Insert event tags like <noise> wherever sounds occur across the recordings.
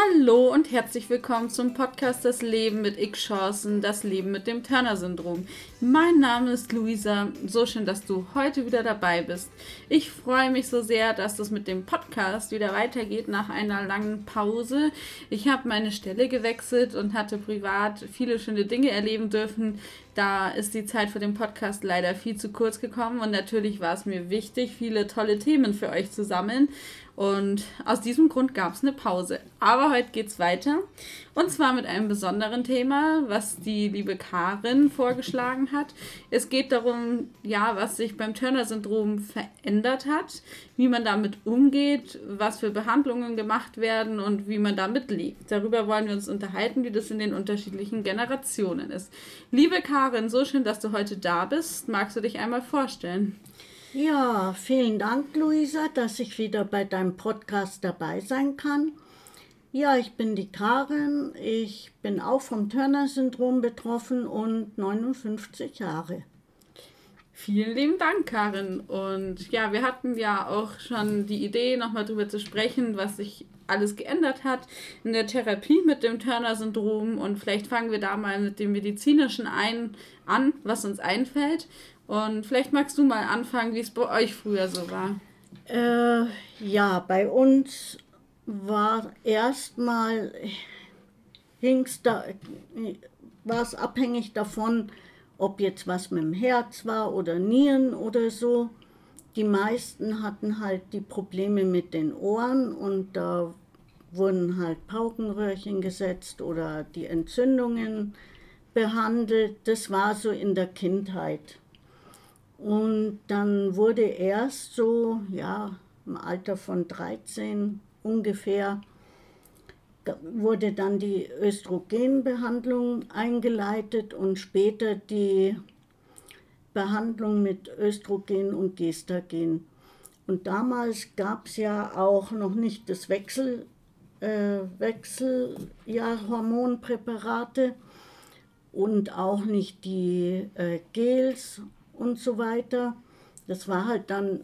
Hallo und herzlich willkommen zum Podcast Das Leben mit X-Chancen, das Leben mit dem Turner-Syndrom. Mein Name ist Luisa, so schön, dass du heute wieder dabei bist. Ich freue mich so sehr, dass es mit dem Podcast wieder weitergeht nach einer langen Pause. Ich habe meine Stelle gewechselt und hatte privat viele schöne Dinge erleben dürfen. Da ist die Zeit für den Podcast leider viel zu kurz gekommen und natürlich war es mir wichtig, viele tolle Themen für euch zu sammeln. Und aus diesem Grund gab es eine Pause. Aber heute geht es weiter. Und zwar mit einem besonderen Thema, was die liebe Karin vorgeschlagen hat. Es geht darum, ja, was sich beim Turner-Syndrom verändert hat, wie man damit umgeht, was für Behandlungen gemacht werden und wie man damit lebt. Darüber wollen wir uns unterhalten, wie das in den unterschiedlichen Generationen ist. Liebe Karin, so schön, dass du heute da bist. Magst du dich einmal vorstellen? Ja, vielen Dank, Luisa, dass ich wieder bei deinem Podcast dabei sein kann. Ja, ich bin die Karin. Ich bin auch vom Turner-Syndrom betroffen und 59 Jahre. Vielen lieben Dank, Karin. Und ja, wir hatten ja auch schon die Idee, nochmal darüber zu sprechen, was sich alles geändert hat in der Therapie mit dem Turner-Syndrom. Und vielleicht fangen wir da mal mit dem medizinischen ein, an, was uns einfällt. Und vielleicht magst du mal anfangen, wie es bei euch früher so war. Äh, ja, bei uns war erstmal da, war es abhängig davon, ob jetzt was mit dem Herz war oder Nieren oder so. Die meisten hatten halt die Probleme mit den Ohren und da wurden halt Paukenröhrchen gesetzt oder die Entzündungen behandelt. Das war so in der Kindheit. Und dann wurde erst so, ja, im Alter von 13 ungefähr, wurde dann die Östrogenbehandlung eingeleitet und später die Behandlung mit Östrogen und Gestagen. Und damals gab es ja auch noch nicht das Wechsel, äh, Wechseljahormonpräparate und auch nicht die äh, Gels und so weiter. Das war halt dann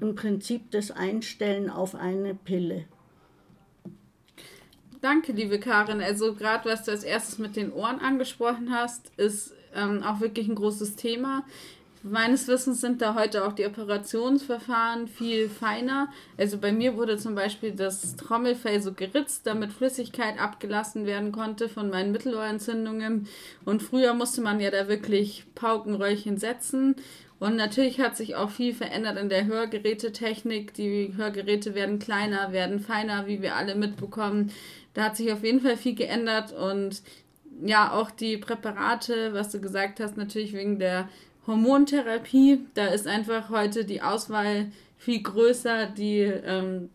im Prinzip das Einstellen auf eine Pille. Danke, liebe Karin. Also gerade was du als erstes mit den Ohren angesprochen hast, ist ähm, auch wirklich ein großes Thema. Meines Wissens sind da heute auch die Operationsverfahren viel feiner. Also bei mir wurde zum Beispiel das Trommelfell so geritzt, damit Flüssigkeit abgelassen werden konnte von meinen Mittelohrentzündungen. Und früher musste man ja da wirklich Paukenröllchen setzen. Und natürlich hat sich auch viel verändert in der Hörgerätetechnik. Die Hörgeräte werden kleiner, werden feiner, wie wir alle mitbekommen. Da hat sich auf jeden Fall viel geändert und ja, auch die Präparate, was du gesagt hast, natürlich wegen der Hormontherapie, da ist einfach heute die Auswahl viel größer, die ähm,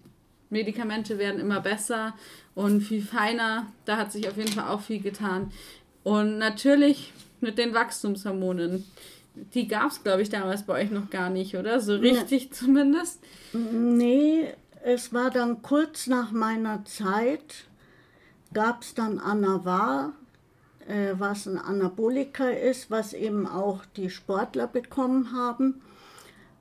Medikamente werden immer besser und viel feiner. Da hat sich auf jeden Fall auch viel getan. Und natürlich mit den Wachstumshormonen. Die gab es, glaube ich, damals bei euch noch gar nicht, oder? So richtig ja. zumindest? Nee, es war dann kurz nach meiner Zeit, gab es dann Anavar, äh, was ein Anabolika ist, was eben auch die Sportler bekommen haben.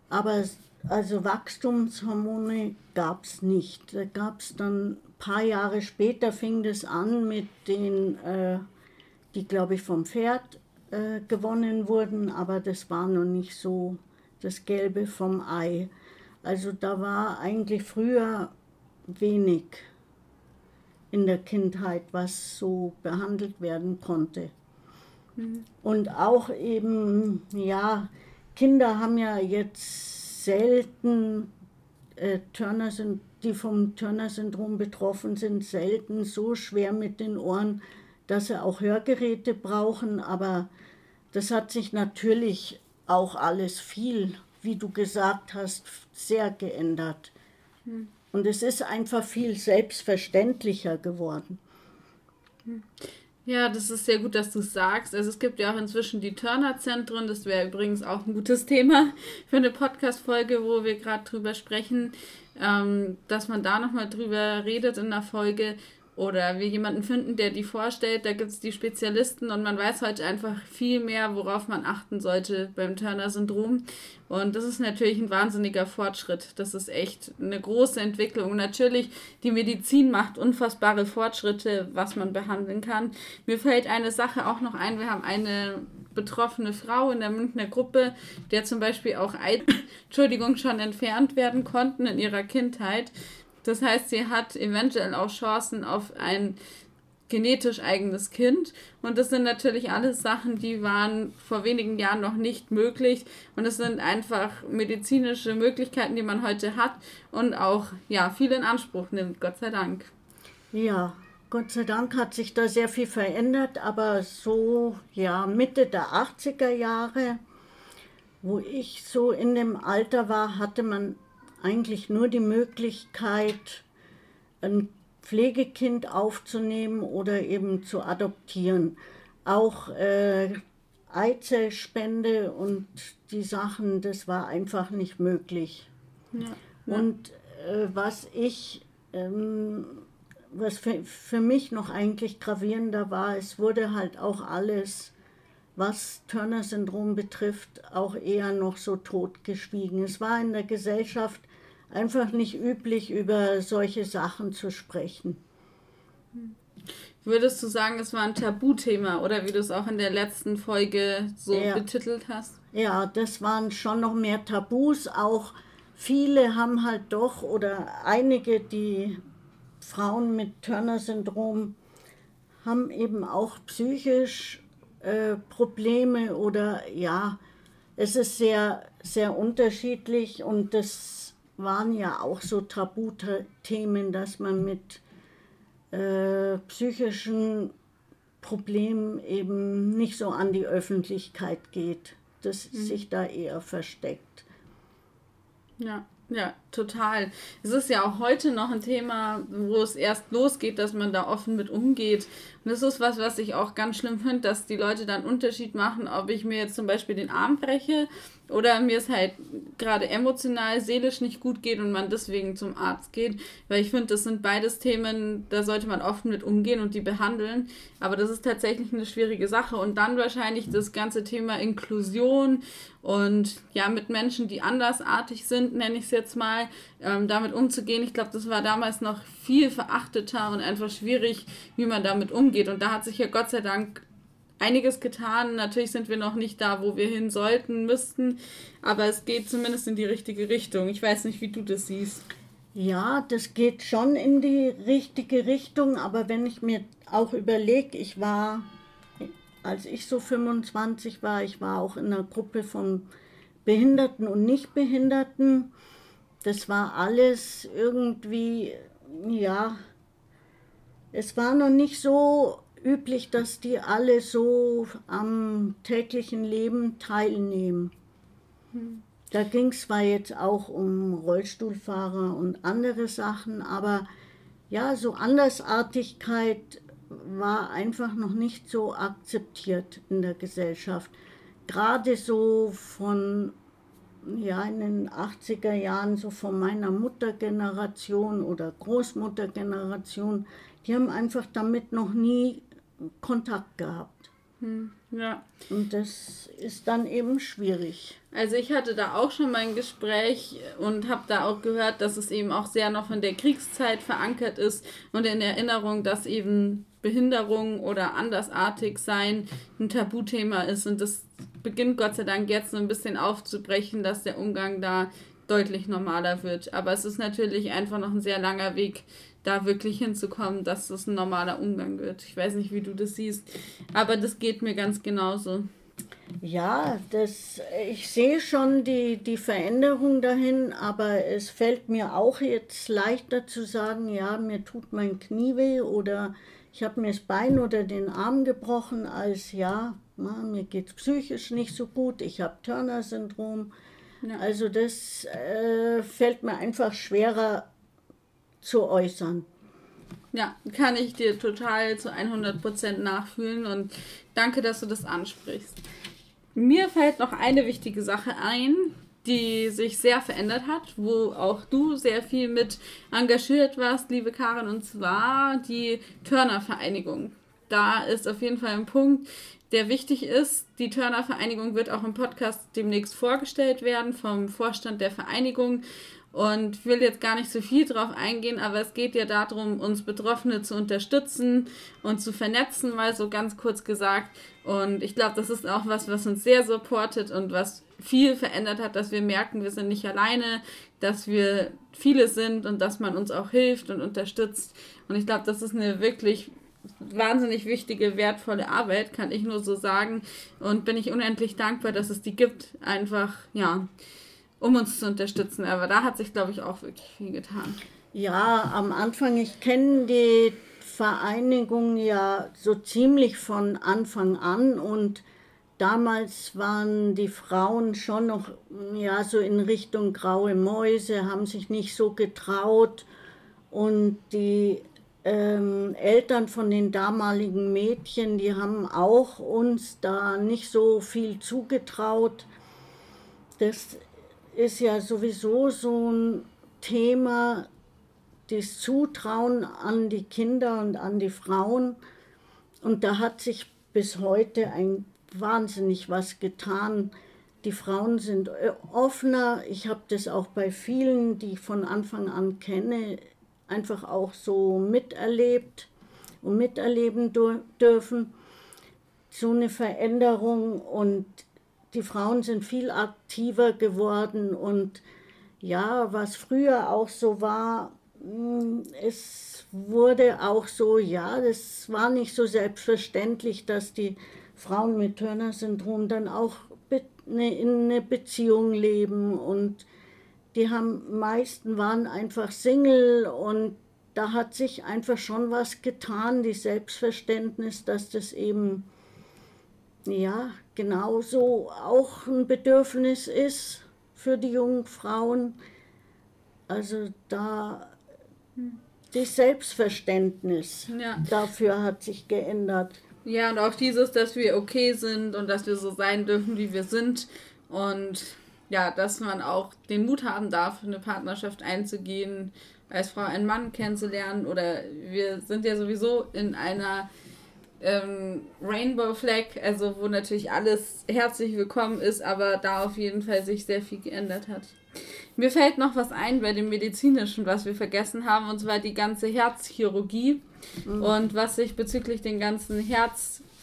Aber also Wachstumshormone gab es nicht. Da gab es dann ein paar Jahre später fing das an mit den, äh, die glaube ich vom Pferd äh, gewonnen wurden, aber das war noch nicht so das Gelbe vom Ei. Also da war eigentlich früher wenig in der Kindheit, was so behandelt werden konnte. Mhm. Und auch eben, ja, Kinder haben ja jetzt selten äh, Turner sind, die vom Turner-Syndrom betroffen sind, selten so schwer mit den Ohren, dass sie auch Hörgeräte brauchen. Aber das hat sich natürlich auch alles viel, wie du gesagt hast, sehr geändert. Mhm. Und es ist einfach viel selbstverständlicher geworden. Ja, das ist sehr gut, dass du es sagst. Also es gibt ja auch inzwischen die Turner-Zentren. Das wäre übrigens auch ein gutes Thema <laughs> für eine Podcast-Folge, wo wir gerade drüber sprechen, ähm, dass man da nochmal drüber redet in der Folge. Oder wir jemanden finden, der die vorstellt. Da gibt es die Spezialisten und man weiß heute einfach viel mehr, worauf man achten sollte beim Turner-Syndrom. Und das ist natürlich ein wahnsinniger Fortschritt. Das ist echt eine große Entwicklung. Natürlich, die Medizin macht unfassbare Fortschritte, was man behandeln kann. Mir fällt eine Sache auch noch ein. Wir haben eine betroffene Frau in der Münchner Gruppe, der zum Beispiel auch Eid Entschuldigung, schon entfernt werden konnten in ihrer Kindheit. Das heißt, sie hat eventuell auch Chancen auf ein genetisch eigenes Kind. Und das sind natürlich alles Sachen, die waren vor wenigen Jahren noch nicht möglich. Und es sind einfach medizinische Möglichkeiten, die man heute hat und auch ja, viel in Anspruch nimmt, Gott sei Dank. Ja, Gott sei Dank hat sich da sehr viel verändert, aber so ja Mitte der 80er Jahre, wo ich so in dem Alter war, hatte man eigentlich nur die Möglichkeit, ein Pflegekind aufzunehmen oder eben zu adoptieren. Auch äh, Eizellspende und die Sachen, das war einfach nicht möglich. Ja. Und äh, was ich, ähm, was für, für mich noch eigentlich gravierender war, es wurde halt auch alles was Turner-Syndrom betrifft, auch eher noch so totgeschwiegen. Es war in der Gesellschaft einfach nicht üblich, über solche Sachen zu sprechen. Würdest du sagen, es war ein Tabuthema oder wie du es auch in der letzten Folge so ja. betitelt hast? Ja, das waren schon noch mehr Tabus. Auch viele haben halt doch oder einige, die Frauen mit Turner-Syndrom haben eben auch psychisch äh, Probleme oder ja, es ist sehr, sehr unterschiedlich und das waren ja auch so Tabuthemen, dass man mit äh, psychischen Problemen eben nicht so an die Öffentlichkeit geht, dass mhm. sich da eher versteckt. Ja. Ja, total. Es ist ja auch heute noch ein Thema, wo es erst losgeht, dass man da offen mit umgeht. Und das ist was, was ich auch ganz schlimm finde, dass die Leute dann Unterschied machen, ob ich mir jetzt zum Beispiel den Arm breche oder mir es halt gerade emotional, seelisch nicht gut geht und man deswegen zum Arzt geht. Weil ich finde, das sind beides Themen, da sollte man offen mit umgehen und die behandeln. Aber das ist tatsächlich eine schwierige Sache. Und dann wahrscheinlich das ganze Thema Inklusion und ja, mit Menschen, die andersartig sind, nenne ich es jetzt mal, ähm, damit umzugehen. Ich glaube, das war damals noch viel verachteter und einfach schwierig, wie man damit umgeht. Und da hat sich ja Gott sei Dank einiges getan. Natürlich sind wir noch nicht da, wo wir hin sollten, müssten, aber es geht zumindest in die richtige Richtung. Ich weiß nicht, wie du das siehst. Ja, das geht schon in die richtige Richtung, aber wenn ich mir auch überlege, ich war, als ich so 25 war, ich war auch in einer Gruppe von Behinderten und Nichtbehinderten. Das war alles irgendwie, ja, es war noch nicht so üblich, dass die alle so am täglichen Leben teilnehmen. Hm. Da ging es zwar jetzt auch um Rollstuhlfahrer und andere Sachen, aber ja, so Andersartigkeit war einfach noch nicht so akzeptiert in der Gesellschaft. Gerade so von, ja, in den 80er Jahren, so von meiner Muttergeneration oder Großmuttergeneration, die haben einfach damit noch nie Kontakt gehabt. Hm, ja. Und das ist dann eben schwierig. Also ich hatte da auch schon mal ein Gespräch und habe da auch gehört, dass es eben auch sehr noch von der Kriegszeit verankert ist und in Erinnerung, dass eben Behinderung oder andersartig sein ein Tabuthema ist und das beginnt Gott sei Dank jetzt so ein bisschen aufzubrechen, dass der Umgang da deutlich normaler wird. Aber es ist natürlich einfach noch ein sehr langer Weg, da wirklich hinzukommen, dass das ein normaler Umgang wird. Ich weiß nicht, wie du das siehst, aber das geht mir ganz genauso. Ja, das, ich sehe schon die, die Veränderung dahin, aber es fällt mir auch jetzt leichter zu sagen, ja, mir tut mein Knie weh oder ich habe mir das Bein oder den Arm gebrochen, als ja, mir geht es psychisch nicht so gut, ich habe Turner-Syndrom. Ja. Also das äh, fällt mir einfach schwerer zu äußern. Ja, kann ich dir total zu 100% nachfühlen und danke, dass du das ansprichst. Mir fällt noch eine wichtige Sache ein, die sich sehr verändert hat, wo auch du sehr viel mit engagiert warst, liebe Karin, und zwar die Turner-Vereinigung. Da ist auf jeden Fall ein Punkt, der wichtig ist. Die Turner-Vereinigung wird auch im Podcast demnächst vorgestellt werden vom Vorstand der Vereinigung. Und will jetzt gar nicht so viel drauf eingehen, aber es geht ja darum, uns Betroffene zu unterstützen und zu vernetzen, mal so ganz kurz gesagt. Und ich glaube, das ist auch was, was uns sehr supportet und was viel verändert hat, dass wir merken, wir sind nicht alleine, dass wir viele sind und dass man uns auch hilft und unterstützt. Und ich glaube, das ist eine wirklich wahnsinnig wichtige, wertvolle Arbeit, kann ich nur so sagen. Und bin ich unendlich dankbar, dass es die gibt. Einfach, ja, um uns zu unterstützen. Aber da hat sich, glaube ich, auch wirklich viel getan. Ja, am Anfang, ich kenne die Vereinigung ja so ziemlich von Anfang an und damals waren die Frauen schon noch ja so in Richtung graue Mäuse, haben sich nicht so getraut und die ähm, Eltern von den damaligen Mädchen, die haben auch uns da nicht so viel zugetraut. Das ist ja sowieso so ein Thema, das Zutrauen an die Kinder und an die Frauen. Und da hat sich bis heute ein wahnsinnig was getan. Die Frauen sind offener. Ich habe das auch bei vielen, die ich von Anfang an kenne, einfach auch so miterlebt und miterleben dürfen. So eine Veränderung und die Frauen sind viel aktiver geworden und ja, was früher auch so war, mm, es wurde auch so, ja, das war nicht so selbstverständlich, dass die Frauen mit Turner-Syndrom dann auch ne, in eine Beziehung leben und die haben meisten waren einfach Single und da hat sich einfach schon was getan, die Selbstverständnis, dass das eben ja genauso auch ein Bedürfnis ist für die jungen Frauen. Also da das Selbstverständnis ja. dafür hat sich geändert. Ja, und auch dieses, dass wir okay sind und dass wir so sein dürfen, wie wir sind. Und ja, dass man auch den Mut haben darf, eine Partnerschaft einzugehen, als Frau einen Mann kennenzulernen. Oder wir sind ja sowieso in einer ähm, Rainbow Flag, also wo natürlich alles herzlich willkommen ist, aber da auf jeden Fall sich sehr viel geändert hat. Mir fällt noch was ein bei dem medizinischen, was wir vergessen haben, und zwar die ganze Herzchirurgie mhm. und was sich bezüglich den ganzen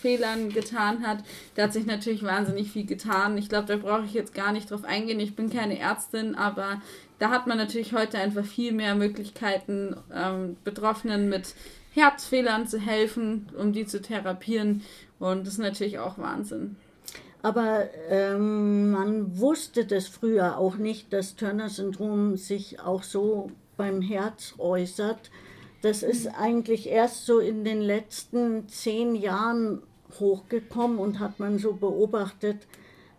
Herzfehlern getan hat. Da hat sich natürlich wahnsinnig viel getan. Ich glaube, da brauche ich jetzt gar nicht drauf eingehen. Ich bin keine Ärztin, aber da hat man natürlich heute einfach viel mehr Möglichkeiten, ähm, Betroffenen mit Herzfehlern zu helfen, um die zu therapieren. Und das ist natürlich auch Wahnsinn. Aber ähm, man wusste das früher auch nicht, dass Turner-Syndrom sich auch so beim Herz äußert. Das ist mhm. eigentlich erst so in den letzten zehn Jahren hochgekommen und hat man so beobachtet,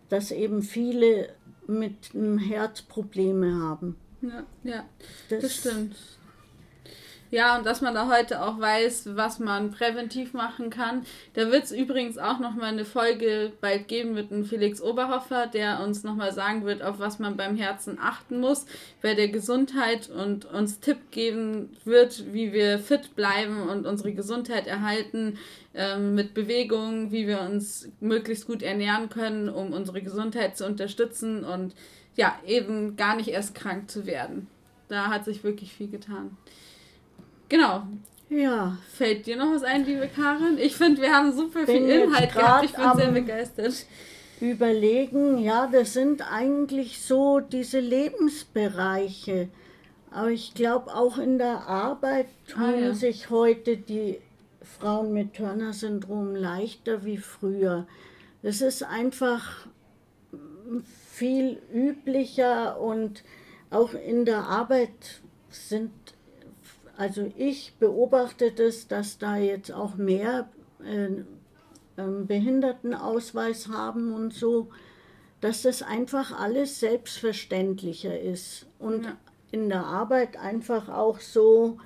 dass eben viele mit einem Herz Probleme haben. Ja, ja, das, das stimmt. Ja, und dass man da heute auch weiß, was man präventiv machen kann. Da wird es übrigens auch nochmal eine Folge bald geben mit einem Felix Oberhofer, der uns nochmal sagen wird, auf was man beim Herzen achten muss, bei der Gesundheit und uns Tipp geben wird, wie wir fit bleiben und unsere Gesundheit erhalten ähm, mit Bewegung, wie wir uns möglichst gut ernähren können, um unsere Gesundheit zu unterstützen und ja, eben gar nicht erst krank zu werden. Da hat sich wirklich viel getan. Genau. Ja. Fällt dir noch was ein, liebe Karin? Ich finde, wir haben super viel Inhalt gehabt. Ich bin sehr begeistert. Überlegen, ja, das sind eigentlich so diese Lebensbereiche. Aber ich glaube, auch in der Arbeit tun ah, ja. sich heute die Frauen mit Turner-Syndrom leichter wie früher. Es ist einfach viel üblicher und auch in der Arbeit sind also ich beobachte das, dass da jetzt auch mehr äh, äh, Behindertenausweis haben und so, dass das einfach alles selbstverständlicher ist und ja. in der Arbeit einfach auch so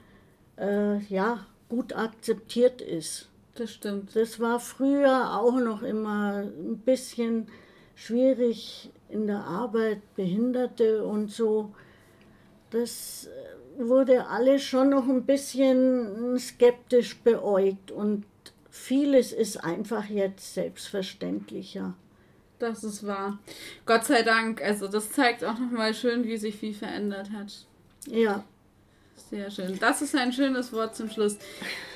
äh, ja, gut akzeptiert ist. Das stimmt. Das war früher auch noch immer ein bisschen schwierig in der Arbeit, Behinderte und so. Das wurde alles schon noch ein bisschen skeptisch beäugt und vieles ist einfach jetzt selbstverständlicher. Das ist wahr. Gott sei Dank. Also das zeigt auch nochmal schön, wie sich viel verändert hat. Ja. Sehr schön. Das ist ein schönes Wort zum Schluss.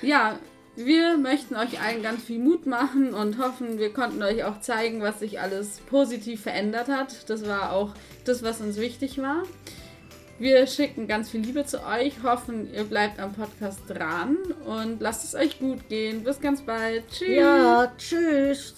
Ja, wir möchten euch allen ganz viel Mut machen und hoffen, wir konnten euch auch zeigen, was sich alles positiv verändert hat. Das war auch das, was uns wichtig war. Wir schicken ganz viel Liebe zu euch, hoffen, ihr bleibt am Podcast dran und lasst es euch gut gehen. Bis ganz bald. Tschüss. Ja, tschüss.